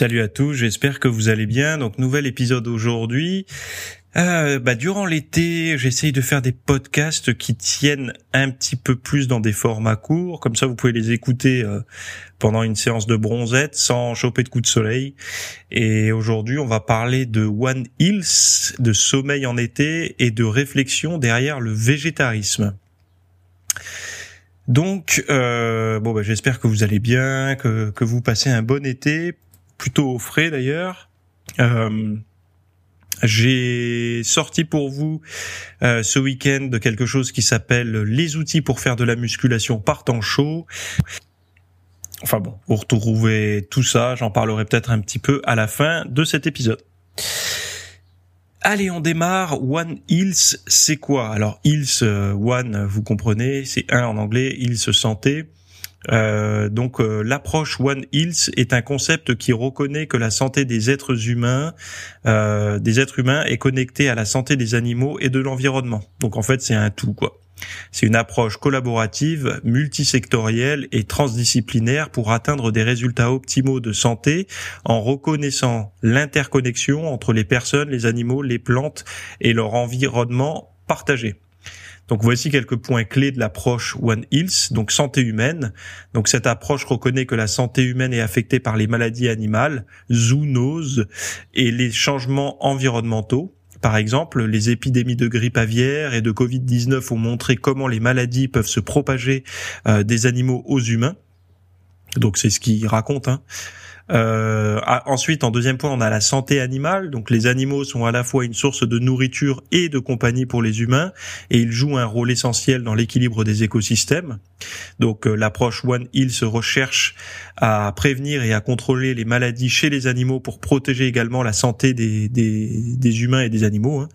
Salut à tous, j'espère que vous allez bien. Donc nouvel épisode aujourd'hui. Euh, bah, durant l'été, j'essaye de faire des podcasts qui tiennent un petit peu plus dans des formats courts, comme ça vous pouvez les écouter euh, pendant une séance de bronzette sans choper de coups de soleil. Et aujourd'hui, on va parler de One Hills, de sommeil en été et de réflexion derrière le végétarisme. Donc, euh, bon, bah, j'espère que vous allez bien, que, que vous passez un bon été plutôt frais d'ailleurs. Euh, j'ai sorti pour vous euh, ce week-end quelque chose qui s'appelle les outils pour faire de la musculation par temps chaud. Enfin bon, vous retrouvez tout ça, j'en parlerai peut-être un petit peu à la fin de cet épisode. Allez, on démarre. One Hills, c'est quoi? Alors Hills, euh, One, vous comprenez, c'est un en anglais, Hills santé. Euh, donc euh, l'approche One Health est un concept qui reconnaît que la santé des êtres humains, euh, des êtres humains, est connectée à la santé des animaux et de l'environnement. Donc en fait c'est un tout quoi. C'est une approche collaborative, multisectorielle et transdisciplinaire pour atteindre des résultats optimaux de santé en reconnaissant l'interconnexion entre les personnes, les animaux, les plantes et leur environnement partagé. Donc voici quelques points clés de l'approche One Health, donc santé humaine. Donc cette approche reconnaît que la santé humaine est affectée par les maladies animales, zoonoses et les changements environnementaux. Par exemple, les épidémies de grippe aviaire et de Covid-19 ont montré comment les maladies peuvent se propager euh, des animaux aux humains. Donc c'est ce qu'il raconte. Hein. Euh, ensuite, en deuxième point, on a la santé animale. Donc, les animaux sont à la fois une source de nourriture et de compagnie pour les humains, et ils jouent un rôle essentiel dans l'équilibre des écosystèmes. Donc, euh, l'approche One Hill recherche à prévenir et à contrôler les maladies chez les animaux pour protéger également la santé des humains et des animaux. Hein.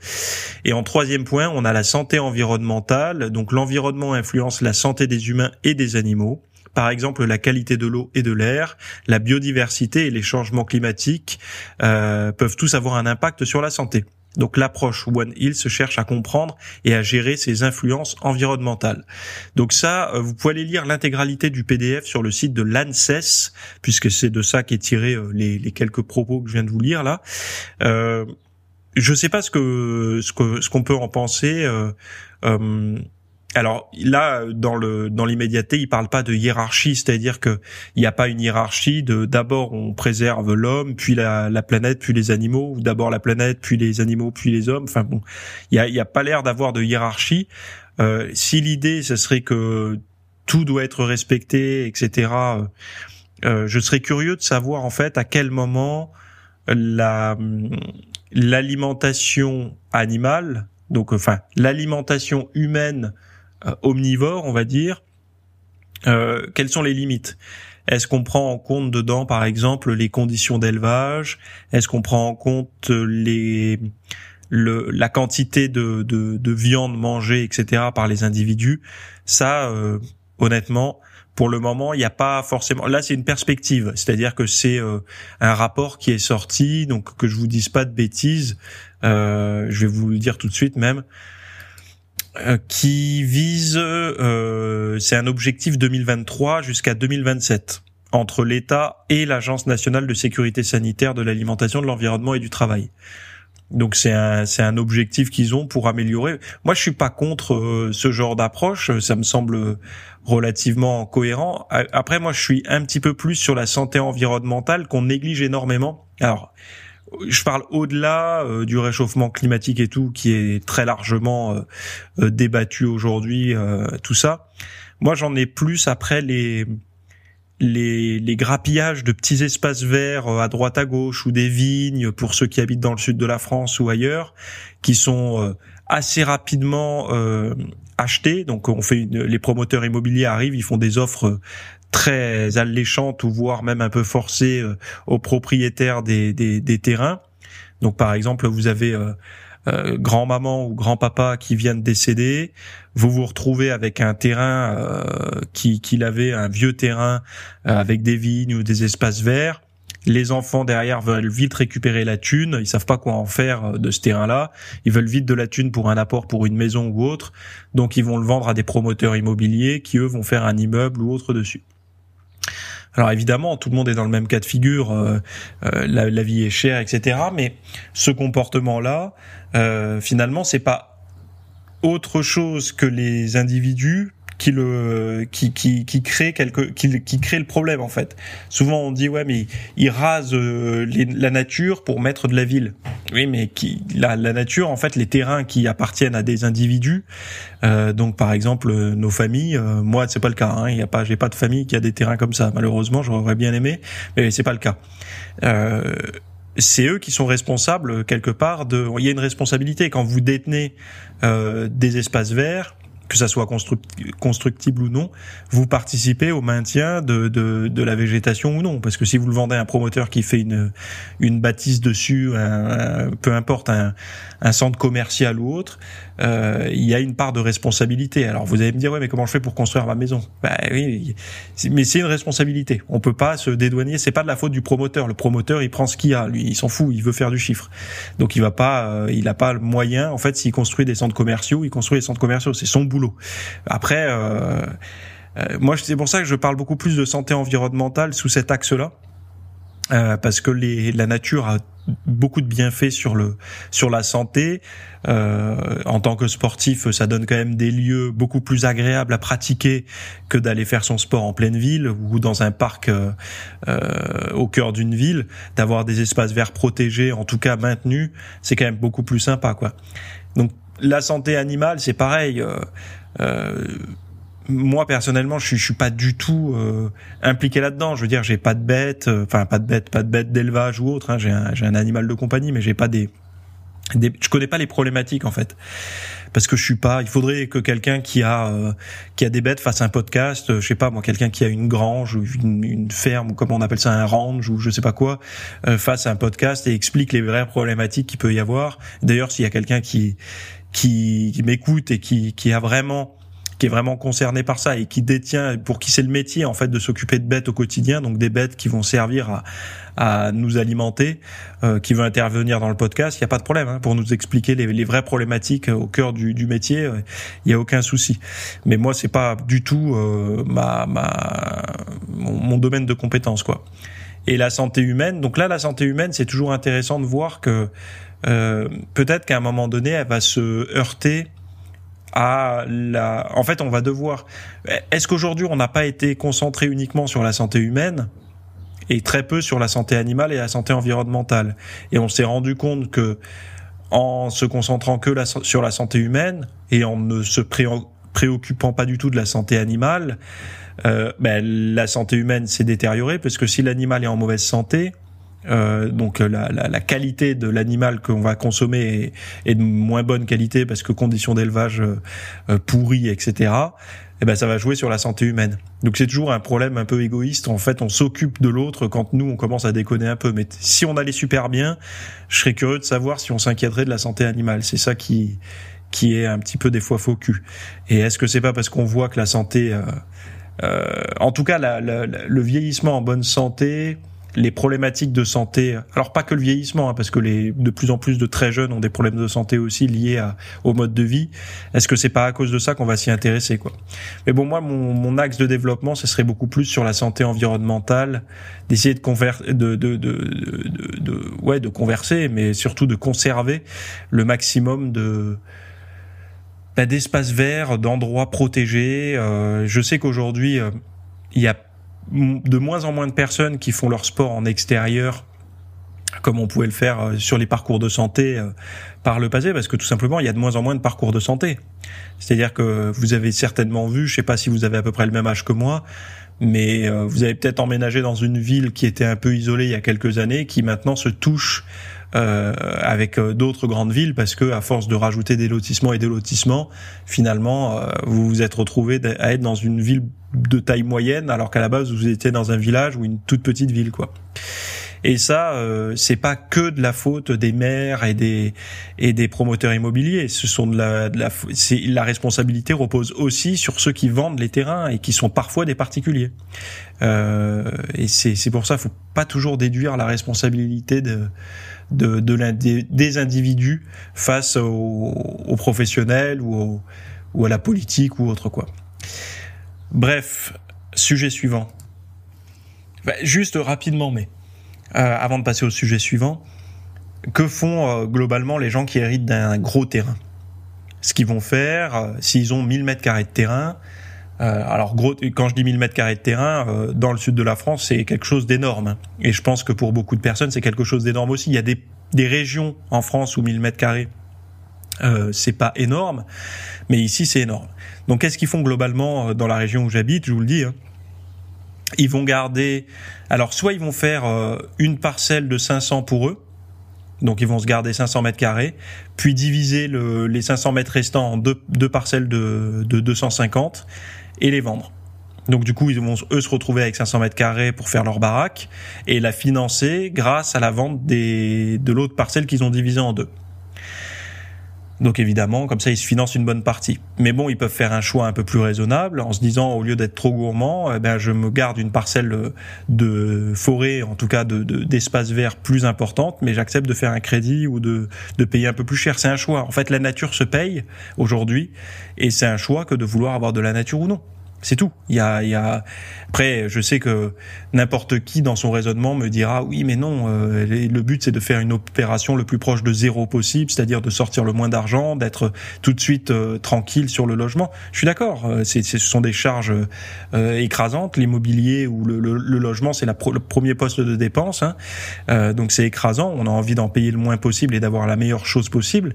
Et en troisième point, on a la santé environnementale. Donc, l'environnement influence la santé des humains et des animaux par exemple la qualité de l'eau et de l'air, la biodiversité et les changements climatiques euh, peuvent tous avoir un impact sur la santé. Donc l'approche One se cherche à comprendre et à gérer ces influences environnementales. Donc ça, euh, vous pouvez aller lire l'intégralité du PDF sur le site de l'ANSES, puisque c'est de ça qu'est tiré euh, les, quelques propos que je viens de vous lire là. Euh, je sais pas ce que ce que ce qu'on peut en penser. Euh, alors là, dans le dans l'immédiateté, il parle pas de hiérarchie, c'est-à-dire que il n'y a pas une hiérarchie d'abord on préserve l'homme, puis la, la, planète, puis les animaux, ou d'abord la planète, puis les animaux, puis les hommes. Enfin bon, il y a, pas l'air d'avoir de hiérarchie. Euh, si l'idée ce serait que tout doit être respecté, etc. Euh, je serais curieux de savoir en fait à quel moment la l'alimentation animale, donc enfin l'alimentation humaine euh, omnivore, on va dire, euh, quelles sont les limites? Est-ce qu'on prend en compte dedans, par exemple, les conditions d'élevage? Est-ce qu'on prend en compte les le, la quantité de, de, de, viande mangée, etc., par les individus? Ça, euh, honnêtement, pour le moment, il n'y a pas forcément. Là, c'est une perspective, c'est-à-dire que c'est euh, un rapport qui est sorti, donc que je vous dise pas de bêtises. Euh, je vais vous le dire tout de suite même. Euh, qui vise, euh, c'est un objectif 2023 jusqu'à 2027 entre l'État et l'Agence nationale de sécurité sanitaire de l'alimentation, de l'environnement et du travail. Donc c'est un c'est un objectif qu'ils ont pour améliorer. Moi je suis pas contre euh, ce genre d'approche, ça me semble relativement cohérent. Après moi je suis un petit peu plus sur la santé environnementale qu'on néglige énormément. Alors je parle au-delà euh, du réchauffement climatique et tout, qui est très largement euh, euh, débattu aujourd'hui, tout ça. Moi, j'en ai plus après les les, les grappillages de petits espaces verts à droite à gauche ou des vignes pour ceux qui habitent dans le sud de la France ou ailleurs, qui sont assez rapidement achetés. Donc, on fait les promoteurs immobiliers arrivent, ils font des offres très alléchante ou voire même un peu forcée aux propriétaires des, des, des, terrains. Donc par exemple, vous avez euh, grand-maman ou grand-papa qui viennent décéder, vous vous retrouvez avec un terrain euh, qui qu'il avait un vieux terrain euh, avec des vignes ou des espaces verts. Les enfants derrière veulent vite récupérer la thune, ils savent pas quoi en faire de ce terrain-là. Ils veulent vite de la thune pour un apport pour une maison ou autre, donc ils vont le vendre à des promoteurs immobiliers qui eux vont faire un immeuble ou autre dessus. Alors évidemment, tout le monde est dans le même cas de figure, euh, euh, la, vie est chère, etc. Mais ce comportement-là, euh, finalement, c'est pas autre chose que les individus qui le qui qui qui crée quelque qui, qui crée le problème en fait. Souvent on dit ouais mais ils rasent euh, la nature pour mettre de la ville. Oui mais qui la, la nature en fait les terrains qui appartiennent à des individus euh, donc par exemple euh, nos familles euh, moi c'est pas le cas hein, il y a pas j'ai pas de famille qui a des terrains comme ça malheureusement j'aurais bien aimé mais c'est pas le cas. Euh, c'est eux qui sont responsables quelque part de. Il y a une responsabilité quand vous détenez euh, des espaces verts que ça soit constructible ou non, vous participez au maintien de, de, de, la végétation ou non. Parce que si vous le vendez à un promoteur qui fait une, une bâtisse dessus, peu importe, un, un, centre commercial ou autre, euh, il y a une part de responsabilité. Alors vous allez me dire, ouais, mais comment je fais pour construire ma maison? Bah, oui, mais c'est une responsabilité. On peut pas se dédouaner. C'est pas de la faute du promoteur. Le promoteur, il prend ce qu'il a. Lui, il s'en fout. Il veut faire du chiffre. Donc il va pas, euh, il a pas le moyen. En fait, s'il construit des centres commerciaux, il construit des centres commerciaux. C'est son après, euh, euh, moi, c'est pour ça que je parle beaucoup plus de santé environnementale sous cet axe-là. Euh, parce que les, la nature a beaucoup de bienfaits sur le sur la santé. en tant que sportif, ça donne quand même des lieux beaucoup plus agréables à pratiquer que d'aller faire son sport en pleine ville ou dans un parc au cœur d'une ville. D'avoir des espaces verts protégés, en tout cas maintenus, c'est quand même beaucoup plus sympa, quoi. Donc la santé animale, c'est pareil. Euh, euh, moi personnellement, je je suis pas du tout euh, impliqué là-dedans. Je veux dire, j'ai pas de bête, enfin pas de bête, pas de bête d'élevage ou autre. Hein. J'ai un, un, animal de compagnie, mais j'ai pas des, des, je connais pas les problématiques en fait parce que je suis pas. Il faudrait que quelqu'un qui a qui a des bêtes fasse un podcast. je sais pas moi, quelqu'un qui a une grange ou une, une, ferme ou comment on appelle ça un range ou je sais pas quoi, fasse un podcast et explique les vraies problématiques qu'il peut y avoir. D'ailleurs, s'il y a quelqu'un qui qui, qui m'écoute et qui, qui a vraiment qui est vraiment concerné par ça et qui détient, pour qui c'est le métier en fait de s'occuper de bêtes au quotidien, donc des bêtes qui vont servir à, à nous alimenter, euh, qui veut intervenir dans le podcast, il n'y a pas de problème hein, pour nous expliquer les, les, vraies problématiques au cœur du, du métier, il euh, n'y a aucun souci. Mais moi c'est pas du tout euh, ma, ma mon, mon, domaine de compétence quoi. Et la santé humaine, donc là la santé humaine c'est toujours intéressant de voir que euh, peut-être qu'à un moment donné, elle va se heurter à la. En fait, on va devoir. Est-ce qu'aujourd'hui, on n'a pas été concentré uniquement sur la santé humaine et très peu sur la santé animale et la santé environnementale? Et on s'est rendu compte que en se concentrant que sur la santé humaine et en ne se préoccupant pas du tout de la santé animale, euh, ben, la santé humaine s'est détériorée parce que si l'animal est en mauvaise santé, euh, donc la, la, la, qualité de l'animal qu'on va consommer est, est, de moins bonne qualité parce que conditions d'élevage euh, euh pourries, etc. Et eh ben ça va jouer sur la santé humaine. Donc c'est toujours un problème un peu égoïste. En fait, on s'occupe de l'autre quand nous on commence à déconner un peu. Mais si on allait super bien, je serais curieux de savoir si on s'inquiéterait de la santé animale. C'est ça qui qui est un petit peu des fois faux cul. Et est-ce que c'est pas parce qu'on voit que la santé, euh, euh, en tout cas la, le vieillissement en bonne santé, les problématiques de santé, alors pas que le vieillissement, hein, parce que les de plus en plus de très jeunes ont des problèmes de santé aussi liés à, au mode de vie. Est-ce que c'est pas à cause de ça qu'on va s'y intéresser quoi? Mais bon, moi, mon, mon, axe de développement, ce serait beaucoup plus sur la santé environnementale, d'essayer de, conver de, de, de, de, ouais, de converser, mais surtout de conserver le maximum de bah, d'espaces verts, d'endroits protégés. Euh, je sais qu'aujourd'hui, euh, il y a de moins en moins de personnes qui font leur sport en extérieur comme on pouvait le faire euh, sur les parcours de santé euh, par le passé, parce que tout simplement, il y a de moins en moins de parcours de santé. C'est-à-dire que vous avez certainement vu, je sais pas si vous avez à peu près le même âge que moi, mais euh, vous avez peut-être emménagé dans une ville qui était un peu isolée il y a quelques années, qui maintenant se touche euh, avec d'autres grandes villes, parce que à force de rajouter des lotissements et des lotissements, finalement, vous vous êtes retrouvé à être dans une ville de taille moyenne, alors qu'à la base vous étiez dans un village ou une toute petite ville, quoi. Et ça, euh, c'est pas que de la faute des maires et des et des promoteurs immobiliers. Ce sont de la, de la la responsabilité repose aussi sur ceux qui vendent les terrains et qui sont parfois des particuliers. Euh, et c'est c'est pour ça, faut pas toujours déduire la responsabilité de de, de des individus face aux, aux professionnels ou, ou à la politique ou autre quoi. Bref, sujet suivant. Bah, juste rapidement, mais euh, avant de passer au sujet suivant, que font euh, globalement les gens qui héritent d'un gros terrain? Ce qu'ils vont faire, euh, s'ils ont 1000 mètres carrés de terrain, alors gros, quand je dis 1000 mètres carrés de terrain, dans le sud de la France, c'est quelque chose d'énorme. Et je pense que pour beaucoup de personnes, c'est quelque chose d'énorme aussi. Il y a des, régions en France où 1000 mètres carrés, c'est pas énorme, mais ici c'est énorme. Donc qu'est-ce qu'ils font globalement dans la région où j'habite? Je vous le dis. Hein ils vont garder. Alors, soit ils vont faire euh, une parcelle de 500 pour eux, donc ils vont se garder 500 mètres carrés, puis diviser le, les 500 mètres restants en deux, deux parcelles de, de 250 et les vendre. Donc du coup, ils vont eux se retrouver avec 500 mètres carrés pour faire leur baraque et la financer grâce à la vente des, de l'autre parcelle qu'ils ont divisée en deux. Donc évidemment, comme ça, ils se financent une bonne partie. Mais bon, ils peuvent faire un choix un peu plus raisonnable en se disant, au lieu d'être trop gourmand, eh ben, je me garde une parcelle de forêt, en tout cas de, d'espace vert plus importante, mais j'accepte de faire un crédit ou de, de payer un peu plus cher. C'est un choix. En fait, la nature se paye aujourd'hui, et c'est un choix que de vouloir avoir de la nature ou non. C'est tout. Il y a, y a. Après, je sais que n'importe qui dans son raisonnement me dira oui, mais non. Euh, le but c'est de faire une opération le plus proche de zéro possible, c'est-à-dire de sortir le moins d'argent, d'être tout de suite euh, tranquille sur le logement. Je suis d'accord. Euh, ce sont des charges écrasantes. L'immobilier ou le, logement, c'est le premier poste de dépense. Hein. donc c'est écrasant. On a envie d'en payer le moins possible et d'avoir la meilleure chose possible.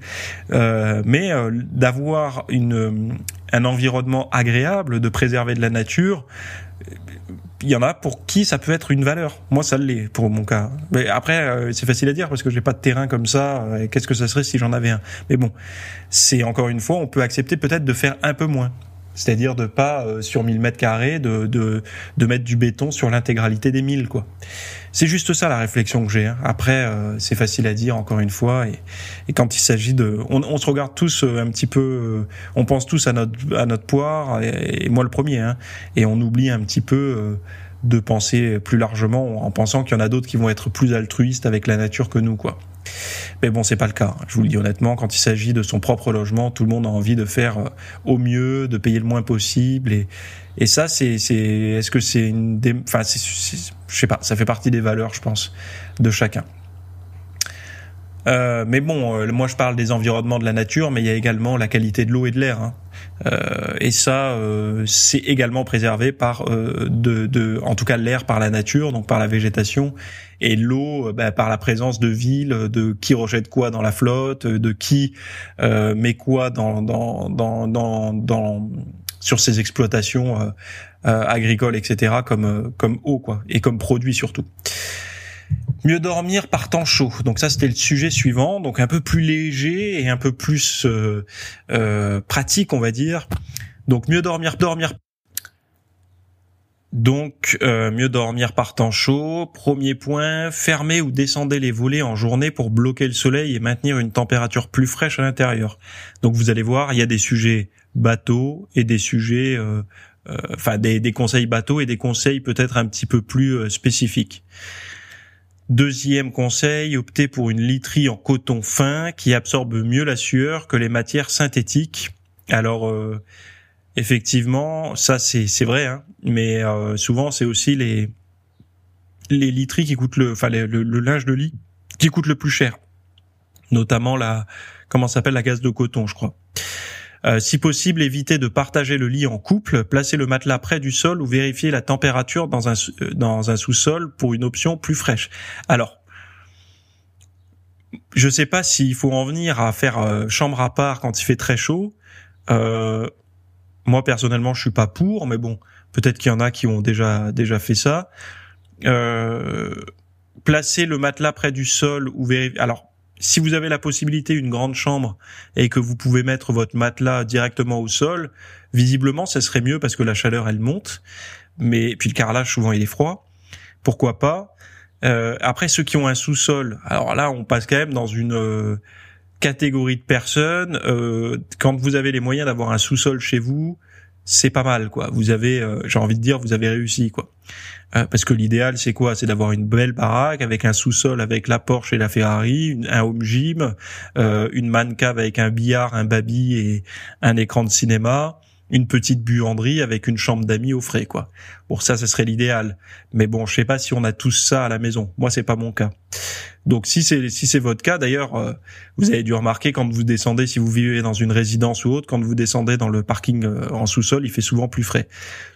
mais d'avoir une un environnement agréable, de préserver de la nature, il y en a pour qui ça peut être une valeur. Moi, ça l'est pour mon cas. Mais après, euh, c'est facile à dire parce que j'ai pas de terrain comme ça. Qu'est-ce que ça serait si j'en avais un? Mais bon, c'est encore une fois, on peut accepter peut-être de faire un peu moins. C'est-à-dire de pas euh, sur 1000 mètres carrés de, de, de mettre du béton sur l'intégralité des 1000 quoi. C'est juste ça la réflexion que j'ai. Hein. Après euh, c'est facile à dire encore une fois et, et quand il s'agit de on, on, se regarde tous euh, un petit peu on pense tous à notre à notre poire et, moi le premier hein, et on oublie un petit peu de penser plus largement en pensant qu'il y en a d'autres qui vont être plus altruistes avec la nature que nous quoi. Mais bon, c'est pas le cas. Je vous le dis honnêtement, quand il s'agit de son propre logement, tout le monde a envie de faire euh, au mieux, de payer le moins possible. Et, et ça, c'est, c'est, est-ce que c'est une, enfin, je sais pas, ça fait partie des valeurs, je pense, de chacun. Euh, mais bon, euh, moi je parle des environnements de la nature, mais il y a également la qualité de l'eau et de l'air. Hein. Euh, et ça, euh, c'est également préservé par, euh, de, de, en tout cas l'air par la nature, donc par la végétation, et l'eau bah, par la présence de villes, de qui rejette quoi dans la flotte, de qui met quoi dans, dans, dans, dans, dans sur ces exploitations agricoles, etc. comme comme eau quoi, et comme produit surtout. Mieux dormir par temps chaud. Donc ça, c'était le sujet suivant. Donc un peu plus léger et un peu plus euh, euh, pratique, on va dire. Donc mieux dormir, dormir. Donc euh, mieux dormir par temps chaud. Premier point, fermez ou descendez les volets en journée pour bloquer le soleil et maintenir une température plus fraîche à l'intérieur. Donc vous allez voir, il y a des sujets bateaux et des sujets, enfin des, des conseils bateaux et des conseils peut-être un petit peu plus spécifiques. Deuxième conseil, optez pour une literie en coton fin qui absorbe mieux la sueur que les matières synthétiques. Alors euh, effectivement, ça c'est vrai, hein, mais euh, souvent c'est aussi les les literies qui coûtent le, enfin linge de lit qui coûte le plus cher, notamment la comment s'appelle la gaze de coton, je crois. Euh, si possible, évitez de partager le lit en couple, placez le matelas près du sol ou vérifiez la température dans un, euh, dans un sous-sol pour une option plus fraîche. Alors, je sais pas s'il faut en venir à faire euh, chambre à part quand il fait très chaud. Euh, moi personnellement, je suis pas pour, mais bon, peut-être qu'il y en a qui ont déjà déjà fait ça. Euh, placer le matelas près du sol ou vérifier. Alors, si vous avez la possibilité une grande chambre et que vous pouvez mettre votre matelas directement au sol, visiblement, ça serait mieux parce que la chaleur elle monte. Mais puis le carrelage souvent il est froid. Pourquoi pas? Euh, après, ceux qui ont un sous-sol, alors là, on passe quand même dans une euh, catégorie de personnes. Euh, quand vous avez les moyens d'avoir un sous-sol chez vous, c'est pas mal, quoi. Vous avez, j'ai envie de dire, vous avez réussi, quoi. parce que l'idéal, c'est quoi? C'est d'avoir une belle baraque avec un sous-sol avec la Porsche et la Ferrari, un home gym, une man cave avec un billard, un baby et un écran de cinéma une petite buanderie avec une chambre d'amis au frais, quoi. Pour ça, ce serait l'idéal. Mais bon, je sais pas si on a tous ça à la maison. Moi, c'est pas mon cas. Donc, si c'est si c'est votre cas, d'ailleurs, euh, vous avez dû remarquer quand vous descendez, si vous vivez dans une résidence ou autre, quand vous descendez dans le parking euh, en sous-sol, il fait souvent plus frais.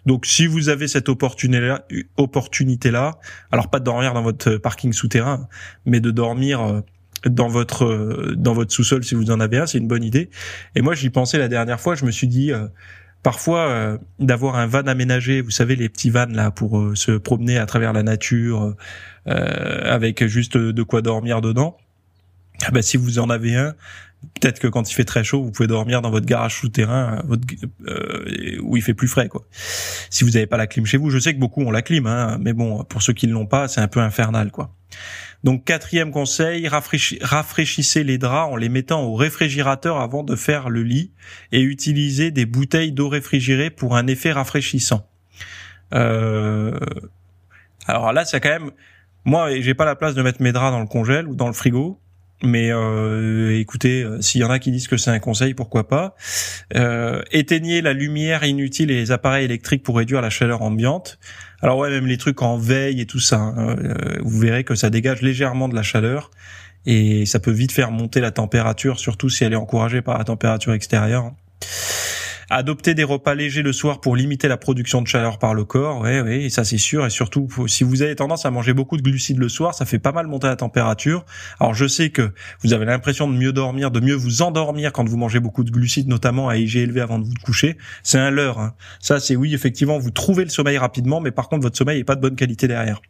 Donc, si vous avez cette opportunité-là, opportunité-là, alors pas de dormir dans votre parking souterrain, mais de dormir euh, dans votre dans votre sous-sol si vous en avez un, c'est une bonne idée. Et moi, j'y pensais la dernière fois, je me suis dit parfois euh, d'avoir un van aménagé, vous savez les petits vannes là pour euh, se promener à travers la nature euh, avec juste de quoi dormir dedans. Ah bah, si vous en avez un, peut-être que quand il fait très chaud, vous pouvez dormir dans votre garage souterrain votre, où il fait plus frais quoi. Si vous n'avez pas la clim chez vous, je sais que beaucoup ont la clim, hein, mais bon pour ceux qui ne l'ont pas, c'est un peu infernal quoi. Donc quatrième conseil, rafraîchissez les draps en les mettant au réfrigérateur avant de faire le lit et utilisez des bouteilles d'eau réfrigérée pour un effet rafraîchissant. Euh... Alors là, c'est quand même moi, j'ai pas la place de mettre mes draps dans le congèle ou dans le frigo. Mais euh, écoutez, euh, s'il y en a qui disent que c'est un conseil, pourquoi pas. Euh, éteignez la lumière inutile et les appareils électriques pour réduire la chaleur ambiante. Alors ouais, même les trucs en veille et tout ça, hein, euh, vous verrez que ça dégage légèrement de la chaleur et ça peut vite faire monter la température, surtout si elle est encouragée par la température extérieure. Adopter des repas légers le soir pour limiter la production de chaleur par le corps, ouais, ouais, ça c'est sûr. Et surtout, si vous avez tendance à manger beaucoup de glucides le soir, ça fait pas mal monter la température. Alors je sais que vous avez l'impression de mieux dormir, de mieux vous endormir quand vous mangez beaucoup de glucides, notamment à IG élevé avant de vous coucher. C'est un leurre. Hein. Ça c'est oui, effectivement, vous trouvez le sommeil rapidement, mais par contre votre sommeil est pas de bonne qualité derrière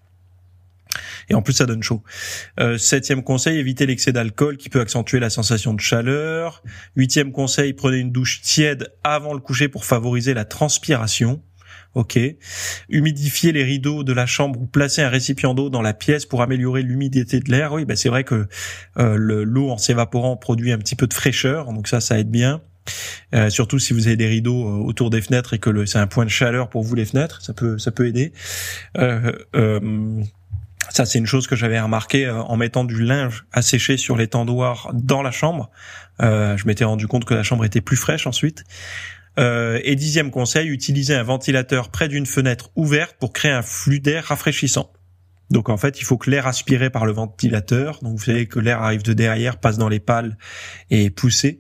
et en plus ça donne chaud. Euh, septième conseil, évitez l'excès d'alcool qui peut accentuer la sensation de chaleur. Huitième conseil, prenez une douche tiède avant le coucher pour favoriser la transpiration. Ok. Humidifier les rideaux de la chambre ou placer un récipient d'eau dans la pièce pour améliorer l'humidité de l'air. Oui, bah c'est vrai que euh, l'eau en s'évaporant produit un petit peu de fraîcheur, donc ça, ça aide bien. Euh, surtout si vous avez des rideaux euh, autour des fenêtres et que c'est un point de chaleur pour vous les fenêtres, ça peut ça peut aider. Euh, euh ça, c'est une chose que j'avais remarqué euh, en mettant du linge à sécher sur les tendoirs dans la chambre. Euh, je m'étais rendu compte que la chambre était plus fraîche ensuite. Euh, et dixième conseil, utiliser un ventilateur près d'une fenêtre ouverte pour créer un flux d'air rafraîchissant. Donc en fait, il faut que l'air aspiré par le ventilateur, donc vous savez que l'air arrive de derrière, passe dans les pales et poussé.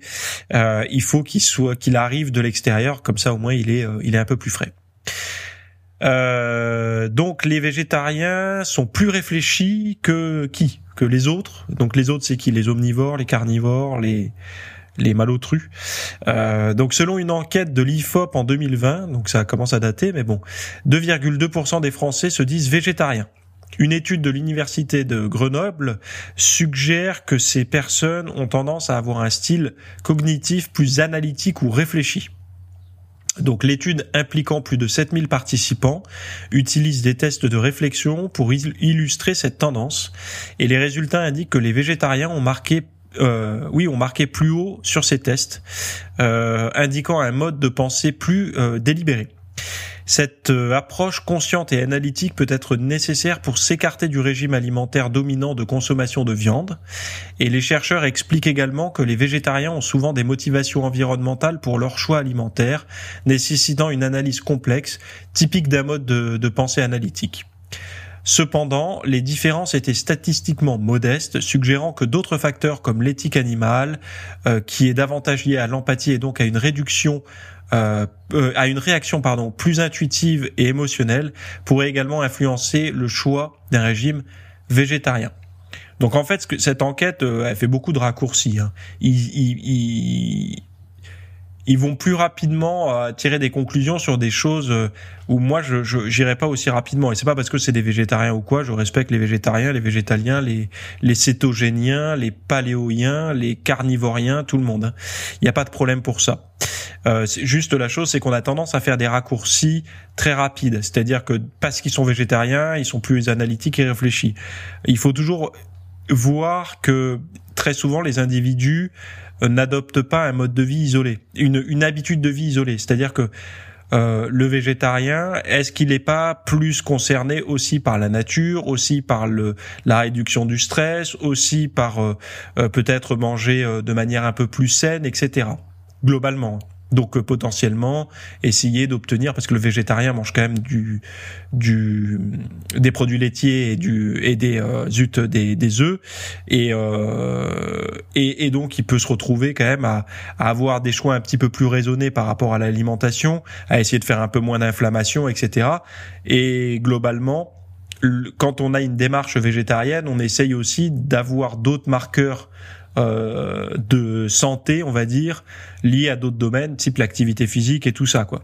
Euh, il faut qu'il soit, qu'il arrive de l'extérieur, comme ça au moins il est, il est un peu plus frais. Euh, donc les végétariens sont plus réfléchis que qui? Que les autres? Donc les autres, c'est qui? Les omnivores, les carnivores, les les malotrus. Euh, donc selon une enquête de l'IFOP en 2020, donc ça commence à dater, mais bon, 2,2% des Français se disent végétariens. Une étude de l'université de Grenoble suggère que ces personnes ont tendance à avoir un style cognitif plus analytique ou réfléchi. Donc l'étude impliquant plus de 7000 participants utilise des tests de réflexion pour illustrer cette tendance et les résultats indiquent que les végétariens ont marqué euh, oui, ont marqué plus haut sur ces tests, euh, indiquant un mode de pensée plus euh, délibéré. Cette euh, approche consciente et analytique peut être nécessaire pour s'écarter du régime alimentaire dominant de consommation de viande. Et les chercheurs expliquent également que les végétariens ont souvent des motivations environnementales pour leur choix alimentaire, nécessitant une analyse complexe, typique d'un mode de, pensée analytique. Cependant, les différences étaient statistiquement modestes, suggérant que d'autres facteurs comme l'éthique animale, euh, qui est davantage liée à l'empathie et donc à une réduction euh, euh, à une réaction pardon plus intuitive et émotionnelle pourrait également influencer le choix d'un régime végétarien. Donc en fait, cette enquête, elle fait beaucoup de raccourcis. Hein. Ils vont plus rapidement euh, tirer des conclusions sur des choses euh, où moi je j'irai pas aussi rapidement. Et c'est pas parce que c'est des végétariens ou quoi je respecte les végétariens les végétaliens les les cétogéniens les paléoïens les carnivoriens tout le monde hein. il n'y a pas de problème pour ça. Euh, juste la chose c'est qu'on a tendance à faire des raccourcis très rapides. C'est-à-dire que parce qu'ils sont végétariens ils sont plus analytiques et réfléchis. Il faut toujours voir que très souvent les individus n'adopte pas un mode de vie isolé, une, une habitude de vie isolée. C'est-à-dire que euh, le végétarien, est-ce qu'il n'est pas plus concerné aussi par la nature, aussi par le, la réduction du stress, aussi par euh, peut-être manger de manière un peu plus saine, etc. Globalement. Donc euh, potentiellement essayer d'obtenir parce que le végétarien mange quand même du du des produits laitiers et du et des euh, zut des des œufs et, euh, et et donc il peut se retrouver quand même à, à avoir des choix un petit peu plus raisonnés par rapport à l'alimentation, à essayer de faire un peu moins d'inflammation, etc. Et globalement quand on a une démarche végétarienne, on essaye aussi d'avoir d'autres marqueurs euh, de santé, on va dire, liés à d'autres domaines, type l'activité physique et tout ça, quoi.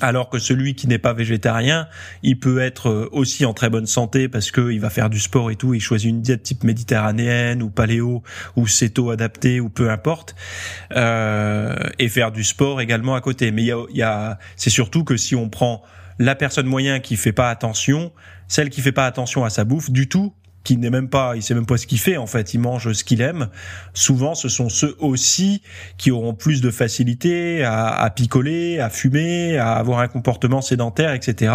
Alors que celui qui n'est pas végétarien, il peut être euh, aussi en très bonne santé parce qu'il va faire du sport et tout, il choisit une diète type méditerranéenne ou paléo ou céto adapté ou peu importe, euh, et faire du sport également à côté. Mais il y a, y a c'est surtout que si on prend la personne moyen qui fait pas attention, celle qui fait pas attention à sa bouffe du tout, qui n'est même pas, il sait même pas ce qu'il fait en fait, il mange ce qu'il aime. Souvent, ce sont ceux aussi qui auront plus de facilité à, à, picoler, à fumer, à avoir un comportement sédentaire, etc.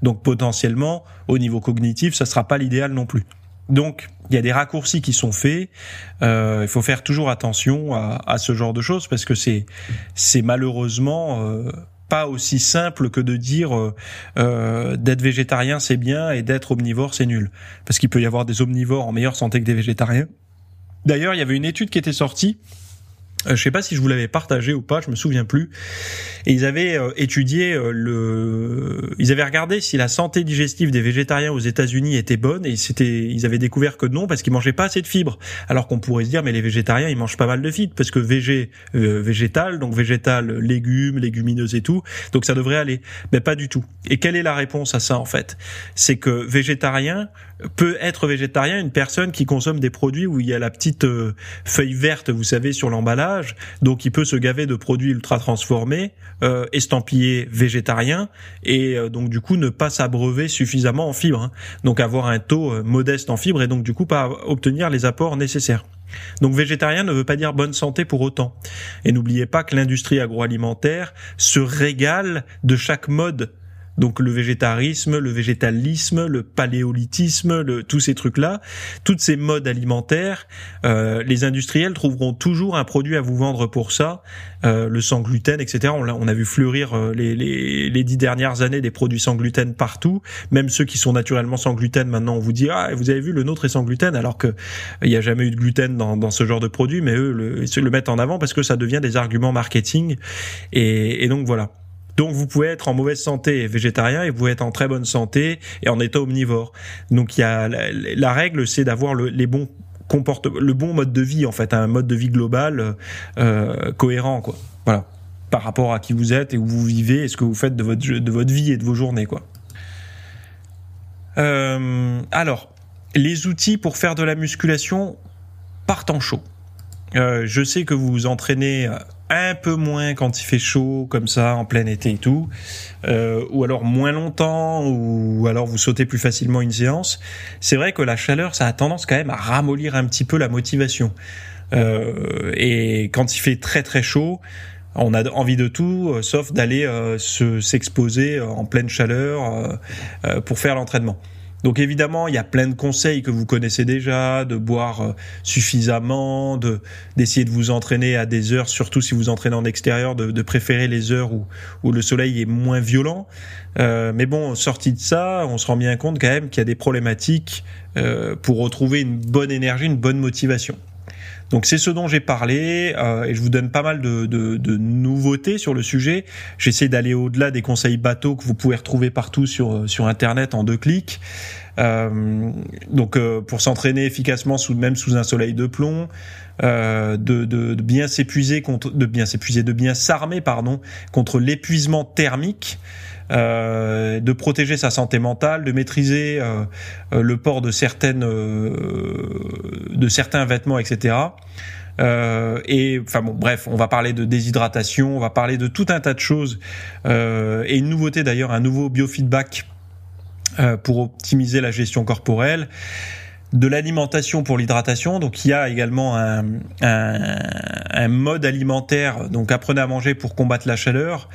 Donc potentiellement, au niveau cognitif, ça sera pas l'idéal non plus. Donc, il y a des raccourcis qui sont faits. Euh, il faut faire toujours attention à, à, ce genre de choses parce que c'est c'est malheureusement euh, pas aussi simple que de dire euh, euh, d'être végétarien c'est bien et d'être omnivore c'est nul. Parce qu'il peut y avoir des omnivores en meilleure santé que des végétariens. D'ailleurs, il y avait une étude qui était sortie je sais pas si je vous l'avais partagé ou pas, je me souviens plus. Et ils avaient euh, étudié euh, le, ils avaient regardé si la santé digestive des végétariens aux États-Unis était bonne et c'était, ils avaient découvert que non parce qu'ils mangeaient pas assez de fibres. Alors qu'on pourrait se dire mais les végétariens ils mangent pas mal de fibres parce que végé, végétal donc végétal, légumes, légumineuses et tout, donc ça devrait aller. Mais pas du tout. Et quelle est la réponse à ça en fait? C'est que végétarien peut être végétarien une personne qui consomme des produits où il y a la petite feuille verte, vous savez, sur l'emballage donc il peut se gaver de produits ultra transformés, euh, estampillés végétariens, et euh, donc du coup ne pas s'abreuver suffisamment en fibres. Hein. Donc avoir un taux euh, modeste en fibres et donc du coup pas obtenir les apports nécessaires. Donc végétarien ne veut pas dire bonne santé pour autant. Et n'oubliez pas que l'industrie agroalimentaire se régale de chaque mode donc le végétarisme, le végétalisme, le paléolithisme, le, tous ces trucs-là, toutes ces modes alimentaires, euh, les industriels trouveront toujours un produit à vous vendre pour ça, euh, le sans gluten, etc. On a, on a vu fleurir euh, les, les, les, dix dernières années des produits sans gluten partout, même ceux qui sont naturellement sans gluten. Maintenant, on vous dit ah vous avez vu le nôtre est sans gluten, alors que il n'y a jamais eu de gluten dans, dans ce genre de produit, mais eux le, le mettent en avant parce que ça devient des arguments marketing. Et, et donc voilà. Donc vous pouvez être en mauvaise santé végétarien et vous pouvez être en très bonne santé et en état omnivore. Donc il y a la, règle, c'est d'avoir le, les bons le bon mode de vie en fait, un mode de vie global euh, cohérent quoi. Voilà, par rapport à qui vous êtes et où vous vivez et ce que vous faites de votre de votre vie et de vos journées quoi. Euh, alors, les outils pour faire de la musculation partent en chaud. Euh, je sais que vous vous entraînez un peu moins quand il fait chaud comme ça en plein été et tout, euh, ou alors moins longtemps, ou alors vous sautez plus facilement une séance. C'est vrai que la chaleur, ça a tendance quand même à ramollir un petit peu la motivation. Euh, et quand il fait très très chaud, on a envie de tout, euh, sauf d'aller se s'exposer en pleine chaleur pour faire l'entraînement. Donc évidemment, il y a plein de conseils que vous connaissez déjà, de boire euh, suffisamment, de d'essayer de vous entraîner à des heures, surtout si vous entraînez en extérieur, de, de préférer les heures où, où le soleil est moins violent. Euh, mais bon, sorti de ça, on se rend bien compte quand même qu'il y a des problématiques euh, pour retrouver une bonne énergie, une bonne motivation. Donc c'est ce dont j'ai parlé euh, et je vous donne pas mal de, de, nouveautés sur le sujet. J'essaie d'aller au-delà des conseils bateaux que vous pouvez retrouver partout sur sur internet en deux clics. Euh, donc euh, pour s'entraîner efficacement sous même sous un soleil de plomb, euh, de, de, de, bien s'épuiser contre de bien s'épuiser de bien s'armer pardon contre l'épuisement thermique. Euh, de protéger sa santé mentale, de maîtriser euh, euh le port de certaines de certains vêtements, etc. et enfin bon, bref, on va parler de déshydratation, on va parler de tout un tas de choses et une nouveauté d'ailleurs, un nouveau biofeedback euh, pour optimiser la gestion corporelle de l'alimentation pour l'hydratation. Donc il y a également un, un, un, mode alimentaire. Donc apprenez à manger pour combattre la chaleur.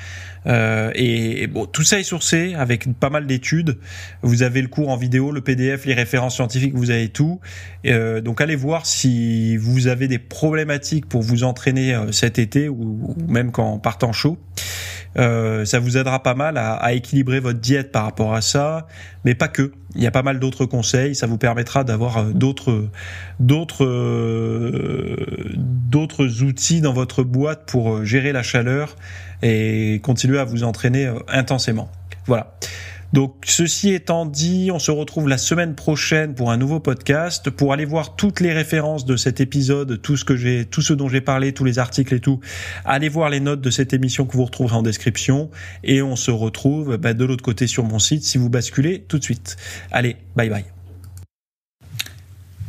Euh, et, bon, tout ça est sourcé avec pas mal d'études. Vous avez le cours en vidéo, le PDF, les références scientifiques, vous avez tout. Euh, donc allez voir si vous avez des problématiques pour vous entraîner euh, cet été ou, ou même quand partant chaud. Euh, ça vous aidera pas mal à, à, équilibrer votre diète par rapport à ça, mais pas que. Il y a pas mal d'autres conseils. Ça vous permettra d'avoir euh, d'autres d'autres euh, d'autres outils dans votre boîte pour gérer la chaleur et continuer à vous entraîner intensément. Voilà. Donc ceci étant dit, on se retrouve la semaine prochaine pour un nouveau podcast. Pour aller voir toutes les références de cet épisode, tout ce que j'ai, tout ce dont j'ai parlé, tous les articles et tout, allez voir les notes de cette émission que vous retrouverez en description. Et on se retrouve bah, de l'autre côté sur mon site si vous basculez tout de suite. Allez, bye bye.